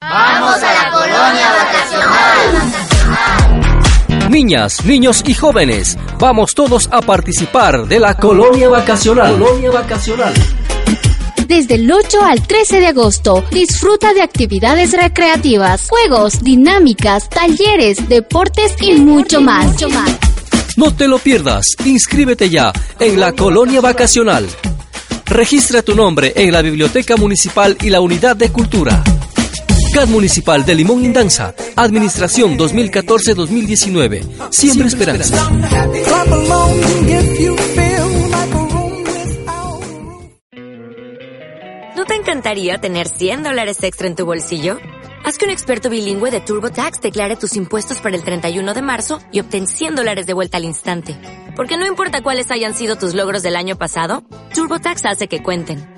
¡Vamos a la colonia vacacional! Niñas, niños y jóvenes, vamos todos a participar de la colonia vacacional. Colonia vacacional. Desde el 8 al 13 de agosto, disfruta de actividades recreativas, juegos, dinámicas, talleres, deportes y mucho más. No te lo pierdas, inscríbete ya en la colonia vacacional. Registra tu nombre en la Biblioteca Municipal y la Unidad de Cultura. CAD Municipal de Limón Indanza, Administración 2014-2019. Siempre esperanza. ¿No te encantaría tener 100 dólares extra en tu bolsillo? Haz que un experto bilingüe de TurboTax declare tus impuestos para el 31 de marzo y obtén 100 dólares de vuelta al instante. Porque no importa cuáles hayan sido tus logros del año pasado, TurboTax hace que cuenten.